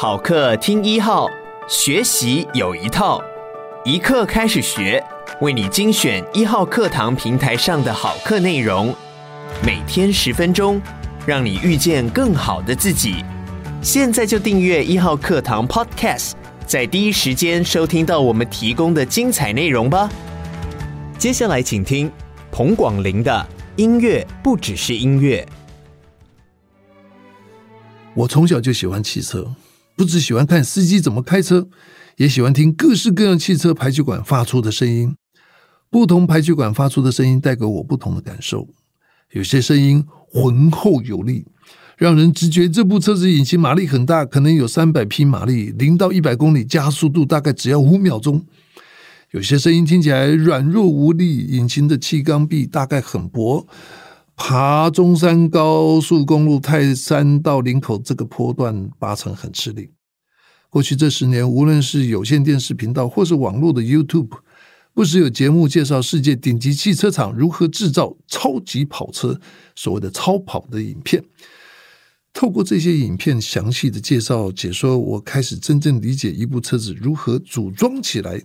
好课听一号，学习有一套，一课开始学，为你精选一号课堂平台上的好课内容，每天十分钟，让你遇见更好的自己。现在就订阅一号课堂 Podcast，在第一时间收听到我们提供的精彩内容吧。接下来请听彭广林的音乐不只是音乐。我从小就喜欢汽车。不只喜欢看司机怎么开车，也喜欢听各式各样汽车排气管发出的声音。不同排气管发出的声音带给我不同的感受。有些声音浑厚有力，让人直觉这部车子引擎马力很大，可能有三百匹马力，零到一百公里加速度大概只要五秒钟。有些声音听起来软弱无力，引擎的气缸壁大概很薄。爬中山高速公路泰山到林口这个坡段，八成很吃力。过去这十年，无论是有线电视频道或是网络的 YouTube，不时有节目介绍世界顶级汽车厂如何制造超级跑车，所谓的超跑的影片。透过这些影片详细的介绍解说，我开始真正理解一部车子如何组装起来。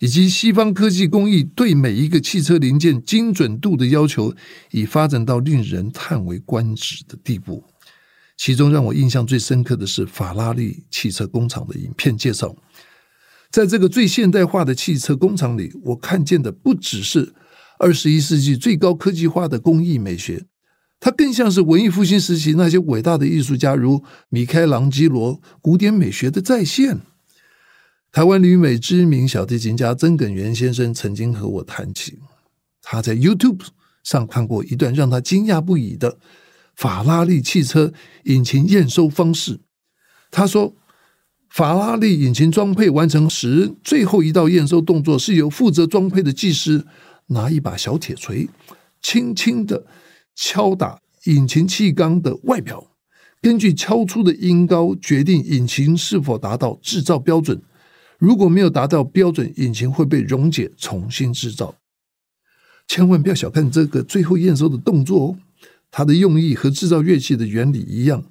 以及西方科技工艺对每一个汽车零件精准度的要求，已发展到令人叹为观止的地步。其中让我印象最深刻的是法拉利汽车工厂的影片介绍。在这个最现代化的汽车工厂里，我看见的不只是二十一世纪最高科技化的工艺美学，它更像是文艺复兴时期那些伟大的艺术家，如米开朗基罗古典美学的再现。台湾旅美知名小提琴家曾耿元先生曾经和我谈起，他在 YouTube 上看过一段让他惊讶不已的法拉利汽车引擎验收方式。他说，法拉利引擎装配完成时，最后一道验收动作是由负责装配的技师拿一把小铁锤，轻轻地敲打引擎气缸的外表，根据敲出的音高决定引擎是否达到制造标准。如果没有达到标准，引擎会被溶解，重新制造。千万不要小看这个最后验收的动作哦，它的用意和制造乐器的原理一样。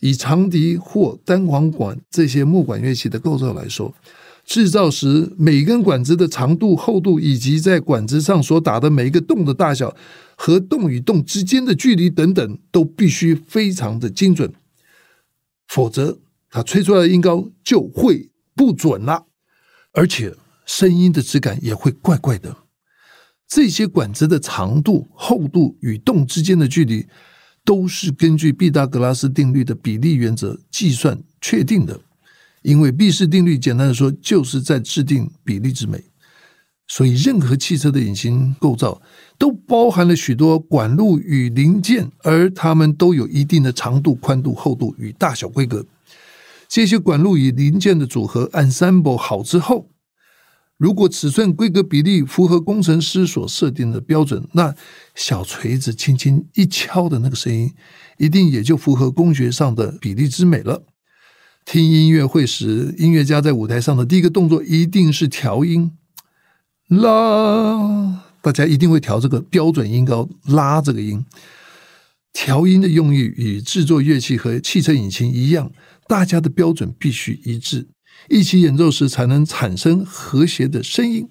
以长笛或单簧管这些木管乐器的构造来说，制造时每根管子的长度、厚度，以及在管子上所打的每一个洞的大小和洞与洞之间的距离等等，都必须非常的精准，否则它吹出来的音高就会。不准了，而且声音的质感也会怪怪的。这些管子的长度、厚度与洞之间的距离，都是根据毕达哥拉斯定律的比例原则计算确定的。因为毕氏定律简单的说，就是在制定比例之美。所以，任何汽车的引擎构造都包含了许多管路与零件，而它们都有一定的长度、宽度、厚度与大小规格。这些管路与零件的组合 ensemble 好之后，如果尺寸规格比例符合工程师所设定的标准，那小锤子轻轻一敲的那个声音，一定也就符合工学上的比例之美了。听音乐会时，音乐家在舞台上的第一个动作一定是调音，拉，大家一定会调这个标准音高，拉这个音。调音的用意与制作乐器和汽车引擎一样。大家的标准必须一致，一起演奏时才能产生和谐的声音。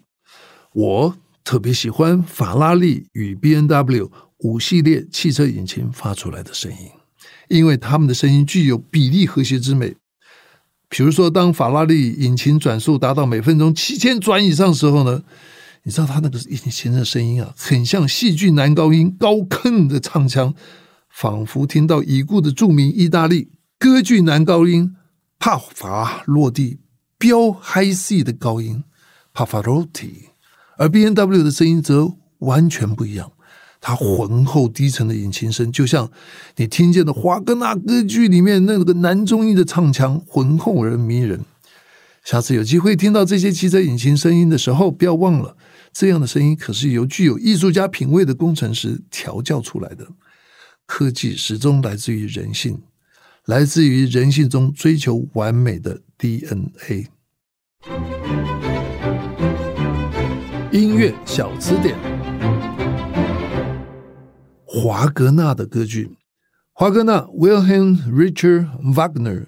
我特别喜欢法拉利与 BMW 五系列汽车引擎发出来的声音，因为它们的声音具有比例和谐之美。比如说，当法拉利引擎转速达到每分钟七千转以上的时候呢，你知道它那个引擎的声音啊，很像戏剧男高音高亢的唱腔，仿佛听到已故的著名意大利。歌剧男高音帕法罗蒂飙 high C 的高音帕法罗蒂，而 B N W 的声音则完全不一样。它浑厚低沉的引擎声，就像你听见的华格纳歌剧里面那个男中音的唱腔，浑厚而迷人。下次有机会听到这些汽车引擎声音的时候，不要忘了，这样的声音可是由具有艺术家品味的工程师调教出来的。科技始终来自于人性。来自于人性中追求完美的 DNA。音乐小词典：华格纳的歌剧。华格纳 （Wilhelm Richard Wagner）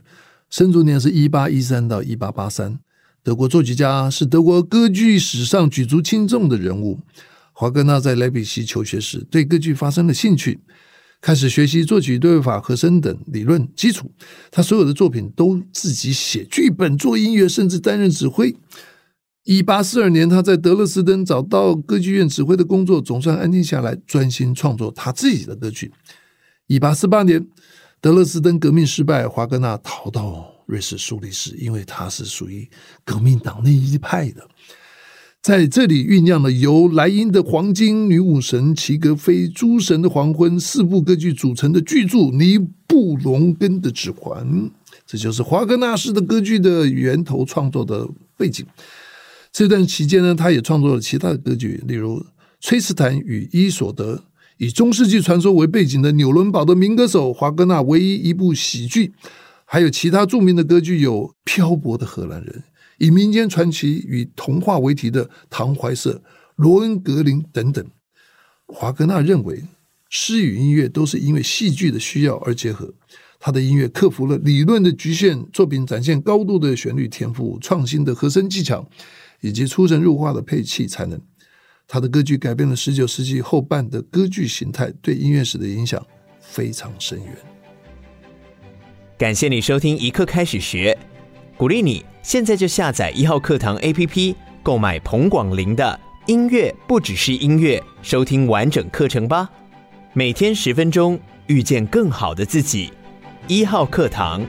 生卒年是一八一三到一八八三。德国作曲家，是德国歌剧史上举足轻重的人物。华格纳在莱比锡求学时，对歌剧发生了兴趣，开始学习作曲、对位法、和声等理论基础。他所有的作品都自己写剧本、做音乐，甚至担任指挥。一八四二年，他在德勒斯登找到歌剧院指挥的工作，总算安定下来，专心创作他自己的歌剧。一八四八年，德勒斯登革命失败，华格纳逃到瑞士苏黎世，因为他是属于革命党那一派的，在这里酝酿了由莱茵的黄金、女武神、齐格菲、诸神的黄昏四部歌剧组成的巨著《尼布龙根的指环》，这就是华格纳式的歌剧的源头创作的背景。这段期间呢，他也创作了其他的歌剧，例如《崔斯坦与伊索德》，以中世纪传说为背景的纽伦堡的民歌手，华格纳唯一一部喜剧。还有其他著名的歌剧，有《漂泊的荷兰人》，以民间传奇与童话为题的《唐怀瑟》《罗恩格林》等等。华格纳认为，诗与音乐都是因为戏剧的需要而结合。他的音乐克服了理论的局限，作品展现高度的旋律天赋、创新的和声技巧以及出神入化的配器才能。他的歌剧改变了十九世纪后半的歌剧形态，对音乐史的影响非常深远。感谢你收听一刻开始学，鼓励你现在就下载一号课堂 APP，购买彭广林的音乐不只是音乐，收听完整课程吧。每天十分钟，遇见更好的自己。一号课堂。